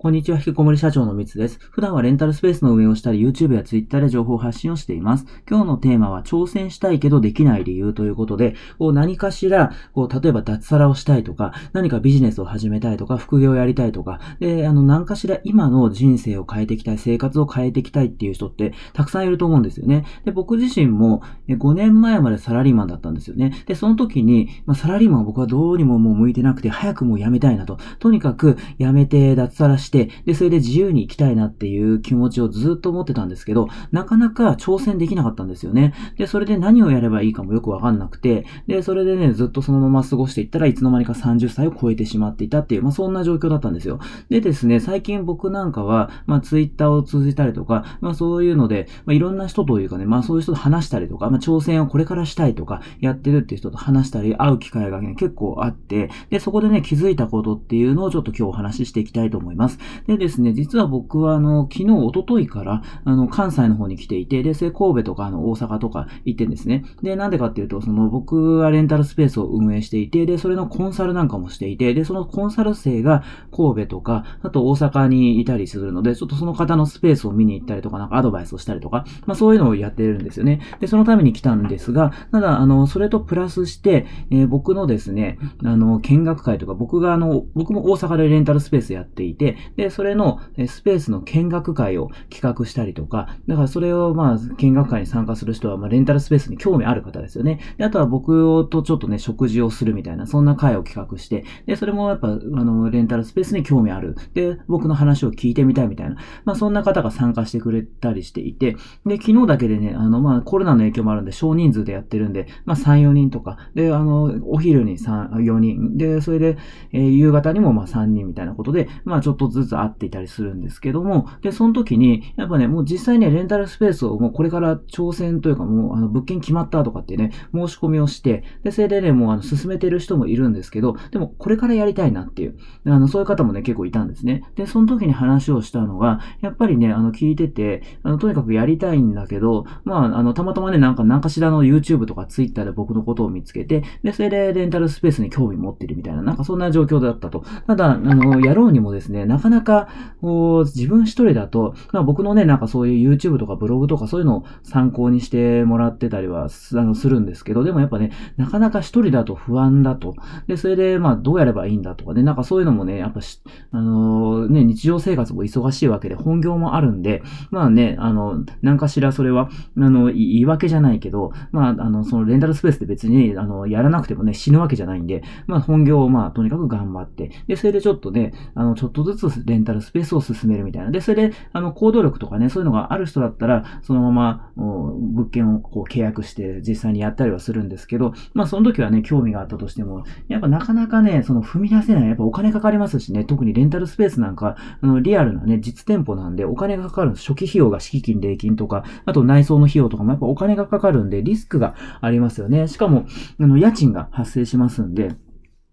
こんにちは、引きこもり社長のみつです。普段はレンタルスペースの運営をしたり、YouTube や Twitter で情報発信をしています。今日のテーマは、挑戦したいけどできない理由ということで、こう何かしら、こう、例えば脱サラをしたいとか、何かビジネスを始めたいとか、副業をやりたいとか、で、あの、何かしら今の人生を変えていきたい、生活を変えていきたいっていう人って、たくさんいると思うんですよね。で、僕自身も、5年前までサラリーマンだったんですよね。で、その時に、まあ、サラリーマンは僕はどうにももう向いてなくて、早くもう辞めたいなと。とにかく、辞めて脱サラして、で、それで自由に生きたいなっていう気持ちをずっと思ってたんですけど、なかなか挑戦できなかったんですよね。で、それで何をやればいいかもよくわかんなくて、で、それでね、ずっとそのまま過ごしていったらいつの間にか30歳を超えてしまっていたっていう、まあそんな状況だったんですよ。でですね、最近僕なんかは、まあツイッターを通じたりとか、まあそういうので、まあいろんな人というかね、まあそういう人と話したりとか、まあ挑戦をこれからしたいとか、やってるっていう人と話したり、会う機会がね、結構あって、で、そこでね、気づいたことっていうのをちょっと今日お話ししていきたいと思います。でですね、実は僕はあの、昨日、一昨日から、あの、関西の方に来ていて、で、それ神戸とか、あの、大阪とか行ってんですね。で、なんでかっていうと、その、僕はレンタルスペースを運営していて、で、それのコンサルなんかもしていて、で、そのコンサル生が神戸とか、あと大阪にいたりするので、ちょっとその方のスペースを見に行ったりとか、なんかアドバイスをしたりとか、まあそういうのをやってるんですよね。で、そのために来たんですが、ただ、あの、それとプラスして、えー、僕のですね、あの、見学会とか、僕があの、僕も大阪でレンタルスペースやっていて、で、それのスペースの見学会を企画したりとか、だからそれをまあ、見学会に参加する人は、まあ、レンタルスペースに興味ある方ですよね。で、あとは僕とちょっとね、食事をするみたいな、そんな会を企画して、で、それもやっぱ、あの、レンタルスペースに興味ある。で、僕の話を聞いてみたいみたいな、まあ、そんな方が参加してくれたりしていて、で、昨日だけでね、あの、まあ、コロナの影響もあるんで、少人数でやってるんで、まあ、3、4人とか、で、あの、お昼に3、4人、で、それで、えー、夕方にもまあ3人みたいなことで、まあ、ちょっとずずつ会っていたりするんですけども、で、その時に、やっぱね、もう実際ね、レンタルスペースをもうこれから挑戦というかもう、あの、物件決まったとかってね、申し込みをして、で、それでね、もうあの、進めてる人もいるんですけど、でも、これからやりたいなっていう、あの、そういう方もね、結構いたんですね。で、その時に話をしたのが、やっぱりね、あの、聞いてて、あの、とにかくやりたいんだけど、まあ、あの、たまたまね、なんか、何かしらの YouTube とか Twitter で僕のことを見つけて、で、それでレンタルスペースに興味持ってるみたいな、なんかそんな状況だったと。ただ、あの、やろうにもですね、なかなか、こう、自分一人だと、まあ僕のね、なんかそういう YouTube とかブログとかそういうのを参考にしてもらってたりはすあのするんですけど、でもやっぱね、なかなか一人だと不安だと。で、それで、まあ、どうやればいいんだとかね、なんかそういうのもね、やっぱし、あのー、ね、日常生活も忙しいわけで、本業もあるんで、まあね、あの、なんかしらそれは、あの、言い訳じゃないけど、まあ、あの、そのレンタルスペースって別に、あの、やらなくてもね、死ぬわけじゃないんで、まあ、本業をまあ、とにかく頑張って、で、それでちょっとね、あの、ちょっとずつレンタルスペースを進めるみたいな。で、それで、あの、行動力とかね、そういうのがある人だったら、そのまま、物件をこう契約して実際にやったりはするんですけど、まあその時はね、興味があったとしても、やっぱなかなかね、その踏み出せない。やっぱお金かかりますしね、特にレンタルスペースなんか、あの、リアルなね、実店舗なんでお金がかかるんです。初期費用が敷金、礼金とか、あと内装の費用とかもやっぱお金がかかるんで、リスクがありますよね。しかも、あの、家賃が発生しますんで、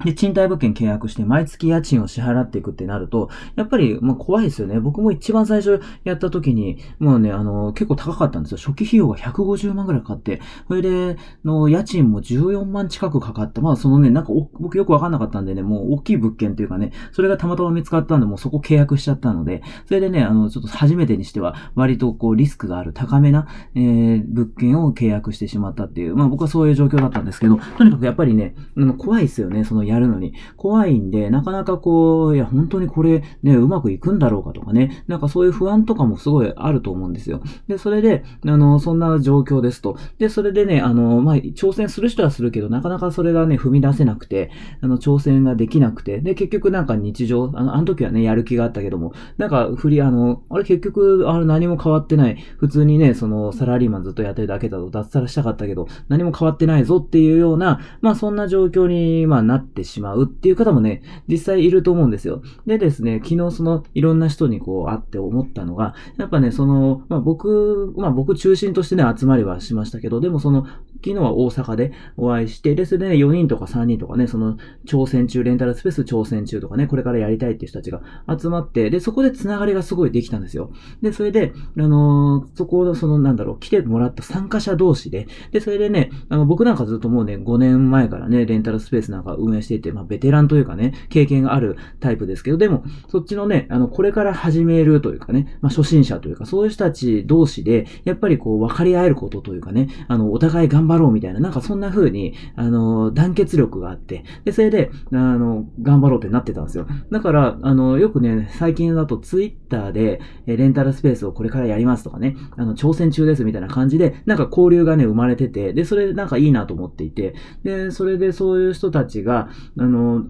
で、賃貸物件契約して毎月家賃を支払っていくってなると、やっぱり、まあ、怖いですよね。僕も一番最初やった時に、もうね、あの、結構高かったんですよ。初期費用が150万ぐらいかかって、それで、の、家賃も14万近くかかった。まあ、そのね、なんか僕よくわかんなかったんでね、もう大きい物件っていうかね、それがたまたま見つかったんで、もうそこ契約しちゃったので、それでね、あの、ちょっと初めてにしては、割とこう、リスクがある高めな、えー、物件を契約してしまったっていう、まあ僕はそういう状況だったんですけど、とにかくやっぱりね、怖いですよね、そのやるのに。怖いんで、なかなかこう、いや、本当にこれね、うまくいくんだろうかとかね、なんかそういう不安とかもすごいあると思うんですよ。で、それで、あの、そんな状況ですと。で、それでね、あの、まあ、挑戦する人はするけど、なかなかそれがね、踏み出せなくて、あの、挑戦ができなくて、で、結局なんか日常、あの、あの時はね、やる気があったけども、なんか、振り、あの、あれ結局、あれ何も変わってない。普通にね、その、サラリーマンずっとやってるだけだと、脱サラしたかったけど、何も変わってないぞっていうような、まあ、そんな状況に、まあ、なっててしまうっていう方もね、実際いると思うんですよ。でですね、昨日その、いろんな人にこう会って思ったのが、やっぱね、その、まあ僕、まあ僕中心としてね、集まりはしましたけど、でもその、昨日は大阪でお会いして、で、それでね、4人とか3人とかね、その、挑戦中、レンタルスペース挑戦中とかね、これからやりたいっていう人たちが集まって、で、そこでつながりがすごいできたんですよ。で、それで、あのー、そこを、その、なんだろう、来てもらった参加者同士で、で、それでね、あの、僕なんかずっともうね、5年前からね、レンタルスペースなんか運営していて、まあ、ベテランというかね、経験があるタイプですけど、でも、そっちのね、あの、これから始めるというかね、まあ、初心者というか、そういう人たち同士で、やっぱりこう、分かり合えることというかね、あの、お互い頑張ろうみたいな、なんかそんな風に、あの、団結力があって、で、それで、あの、頑張ろうってなってたんですよ。だから、あの、よくね、最近だとツイッターで、えレンタルスペースをこれからやりますとかね、あの、挑戦中ですみたいな感じで、なんか交流がね、生まれてて、で、それなんかいいなと思っていて、で、それでそういう人たちが、あの、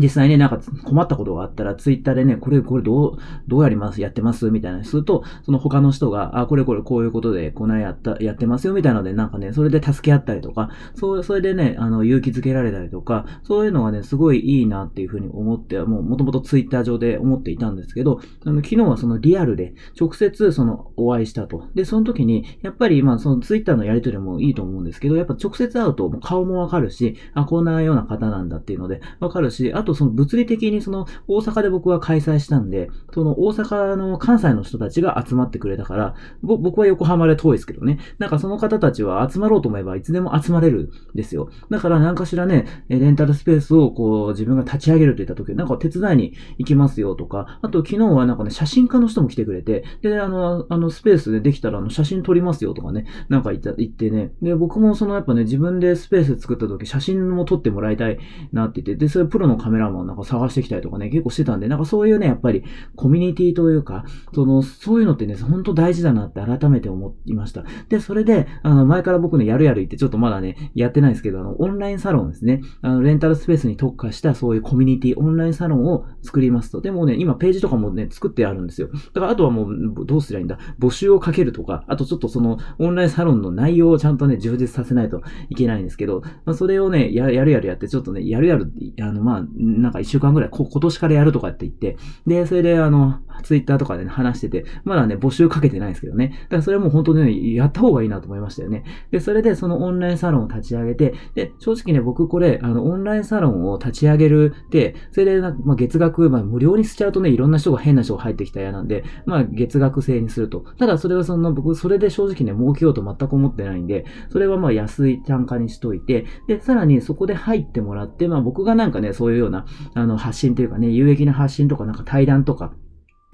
実際ね、なんか困ったことがあったら、ツイッターでね、これ、これどう、どうやります？やってます？みたいなすると、その他の人が、あ、これこれこういうことで、こないやった、やってますよみたいなので、なんかね、それで助け合ったりとか、そう、それでね、あの、勇気づけられたりとか、そういうのがね、すごいいいなっていうふうに思って、もう、もともとツイッター上で思っていたんですけど、あの、昨日はそのリアルで、直接その、お会いしたと。で、その時に、やっぱり、まあ、そのツイッターのやりとりもいいと思うんですけど、やっぱ直接会うと、顔もわかるし、あ、こんなような方なんだっていうので、わかるし、ああとその物理的にその大阪で僕は開催したんで、その大阪の関西の人たちが集まってくれたから、僕は横浜で遠いですけどね。なんかその方たちは集まろうと思えばいつでも集まれるんですよ。だから何かしらね、レンタルスペースをこう自分が立ち上げると言った時、なんか手伝いに行きますよとか、あと昨日はなんかね、写真家の人も来てくれて、で、あの、あのスペースでできたらあの写真撮りますよとかね、なんか言った言ってね、で、僕もそのやっぱね、自分でスペース作った時写真も撮ってもらいたいなって言って、で、それプロのカメラメラマンなんか探してきたりとかね、結構してたんで、なんかそういうね、やっぱりコミュニティというか、その、そういうのってね、本当大事だなって改めて思いました。で、それで、あの、前から僕ね、やるやる言ってちょっとまだね、やってないんですけど、あの、オンラインサロンですね。あの、レンタルスペースに特化したそういうコミュニティ、オンラインサロンを作りますと。でもね、今ページとかもね、作ってあるんですよ。だからあとはもう、どうすりゃいいんだ？募集をかけるとか、あとちょっとその、オンラインサロンの内容をちゃんとね、充実させないといけないんですけど、まあ、それをね、ややるやるやって、ちょっとね、やるやる、あの、まあ、なんか一週間ぐらい、今年からやるとかって言って、で、それであの、ツイッターとかで、ね、話してて、まだね、募集かけてないんですけどね。だからそれも本当にね、やった方がいいなと思いましたよね。で、それでそのオンラインサロンを立ち上げて、で、正直ね、僕これ、あの、オンラインサロンを立ち上げるって、それでまあ、月額、まあ、無料にしちゃうとね、いろんな人が変な人が入ってきた嫌なんで、まあ、月額制にすると。ただ、それはその、僕、それで正直ね、儲けようと全く思ってないんで、それはまあ、安い単価にしといて、で、さらにそこで入ってもらって、まあ、僕がなんかね、そういうような、あの、発信というかね、有益な発信とか、なんか対談とか、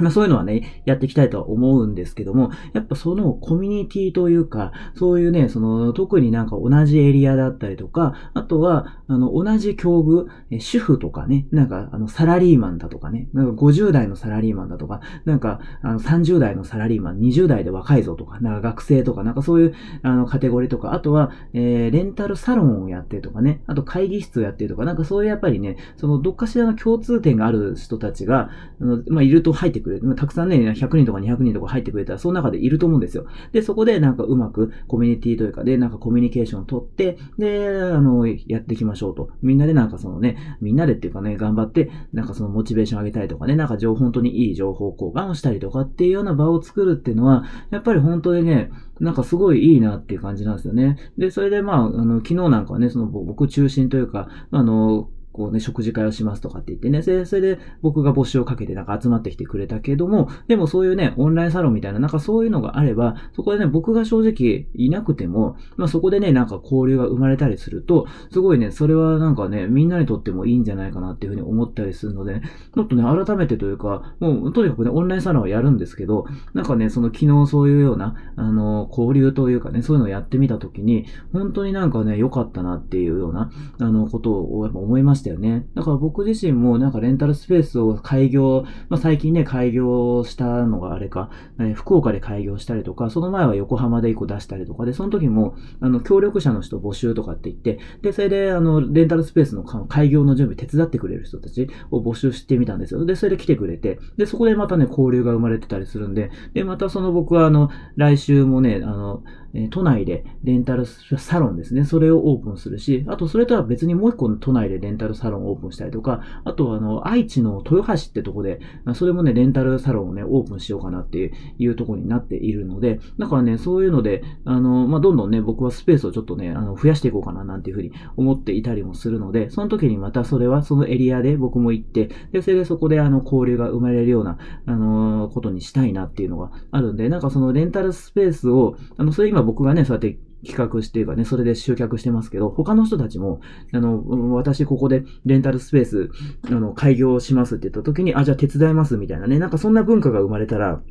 まあそういうのはね、やっていきたいとは思うんですけども、やっぱそのコミュニティというか、そういうね、その特になんか同じエリアだったりとか、あとは、あの、同じ境遇、主婦とかね、なんかあの、サラリーマンだとかね、なんか50代のサラリーマンだとか、なんかあの30代のサラリーマン、20代で若いぞとか、なんか学生とか、なんかそういうあのカテゴリーとか、あとは、えー、レンタルサロンをやってとかね、あと会議室をやってるとか、なんかそういうやっぱりね、そのどっかしらの共通点がある人たちが、あのまあ、いると入ってくるくれる。たくさんね、100人とか200人とか入ってくれたら、その中でいると思うんですよ。で、そこでなんかうまくコミュニティというかで、なんかコミュニケーションを取って、で、あの、やっていきましょうと。みんなでなんかそのね、みんなでっていうかね、頑張って、なんかそのモチベーション上げたりとかね、なんか情報、本当にいい情報交換をしたりとかっていうような場を作るっていうのは、やっぱり本当にね、なんかすごいいいなっていう感じなんですよね。で、それでまあ、あの、昨日なんかはね、その僕中心というか、あの、こうね、食事会をしますとかって言ってね、それで僕が募集をかけてなんか集まってきてくれたけども、でもそういうね、オンラインサロンみたいな、なんかそういうのがあれば、そこでね、僕が正直いなくても、まあそこでね、なんか交流が生まれたりすると、すごいね、それはなんかね、みんなにとってもいいんじゃないかなっていうふうに思ったりするので、もっとね、改めてというか、もうとにかくね、オンラインサロンはやるんですけど、なんかね、その昨日そういうような、あの、交流というかね、そういうのをやってみたときに、本当になんかね、良かったなっていうような、あの、ことをやっぱ思いました。したよね。だから僕自身もなんかレンタルスペースを開業、まあ、最近ね、開業したのがあれか、ね、福岡で開業したりとか、その前は横浜で1個出したりとかで、その時も、あの、協力者の人募集とかって言って、で、それで、あの、レンタルスペースの開業の準備手伝ってくれる人たちを募集してみたんですよ。で、それで来てくれて、で、そこでまたね、交流が生まれてたりするんで、で、またその僕はあの、来週もね、あの、え都内でレンタルサロンですね。それをオープンするし、あとそれとは別にもう一個の都内でレンタルサロンをオープンしたりとか、あとあの、愛知の豊橋ってとこで、それもね、レンタルサロンをね、オープンしようかなっていうとこになっているので、だからね、そういうので、あの、まあ、どんどんね、僕はスペースをちょっとね、あの、増やしていこうかななんていうふうに思っていたりもするので、その時にまたそれはそのエリアで僕も行って、で、それでそこであの、交流が生まれるような、あのことにしたいなっていうのがあるんで、なんかそのレンタルスペースを、あの、それ今僕がね、そうやって企画していうかね、それで集客してますけど、他の人たちも、あの、私ここでレンタルスペース、あの、開業しますって言った時に、あ、じゃあ手伝いますみたいなね、なんかそんな文化が生まれたら、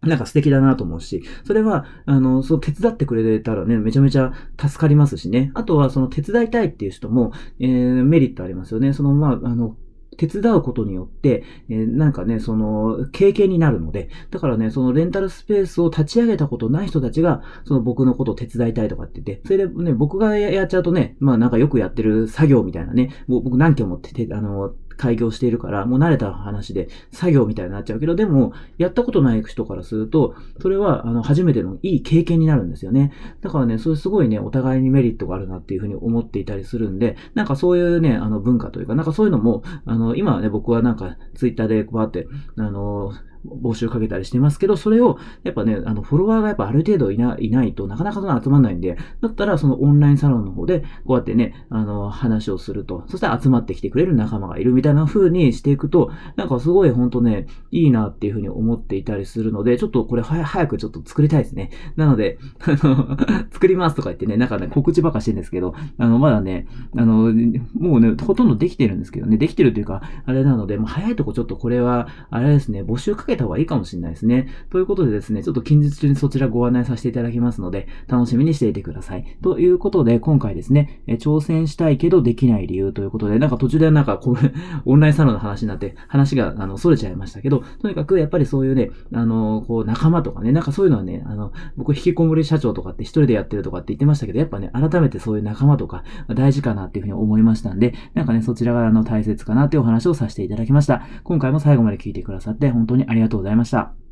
なんか素敵だなと思うし、それは、あの、そう手伝ってくれたらね、めちゃめちゃ助かりますしね。あとは、その手伝いたいっていう人も、えー、メリットありますよね。その、まあ、あの、手伝うことによって、えー、なんかね、その、経験になるので、だからね、そのレンタルスペースを立ち上げたことない人たちが、その僕のことを手伝いたいとかって言って、それでね、僕がやっちゃうとね、まあなんかよくやってる作業みたいなね、もう僕何件もて、あの、開業しているから、もう慣れた話で作業みたいになっちゃうけど、でも、やったことない人からすると、それは、あの、初めてのいい経験になるんですよね。だからね、それすごいね、お互いにメリットがあるなっていうふうに思っていたりするんで、なんかそういうね、あの、文化というか、なんかそういうのも、あの、今はね、僕はなんか、ツイッターでバーって、あの、募集かけたりしてますけど、それを、やっぱね、あの、フォロワーがやっぱある程度いないないとなかなかその集まんないんで、だったらそのオンラインサロンの方で、こうやってね、あの、話をすると、そしたら集まってきてくれる仲間がいるみたいな風にしていくと、なんかすごいほんとね、いいなっていう風に思っていたりするので、ちょっとこれ早くちょっと作りたいですね。なので、あの、作りますとか言ってね、なんかね、告知ばかしてんですけど、あの、まだね、あの、もうね、ほとんどできてるんですけどね、できてるっていうか、あれなので、もう早いとこちょっとこれは、あれですね、募集かけた方がいいかもしれないですね。ということでですね、ちょっと近日中にそちらご案内させていただきますので、楽しみにしていてください。ということで、今回ですね、え挑戦したいけどできない理由ということで、なんか途中でなんかこう、オンラインサロンの話になって、話が、あの、逸れちゃいましたけど、とにかくやっぱりそういうね、あの、こう、仲間とかね、なんかそういうのはね、あの、僕、引きこもり社長とかって一人でやってるとかって言ってましたけど、やっぱね、改めてそういう仲間とか、大事かなっていうふうに思いましたんで、なんかね、そちらがあの、大切かなっていうお話をさせていただきました。今回も最後まで聞いてくださって、本当にありがとうございましたありがとうございました。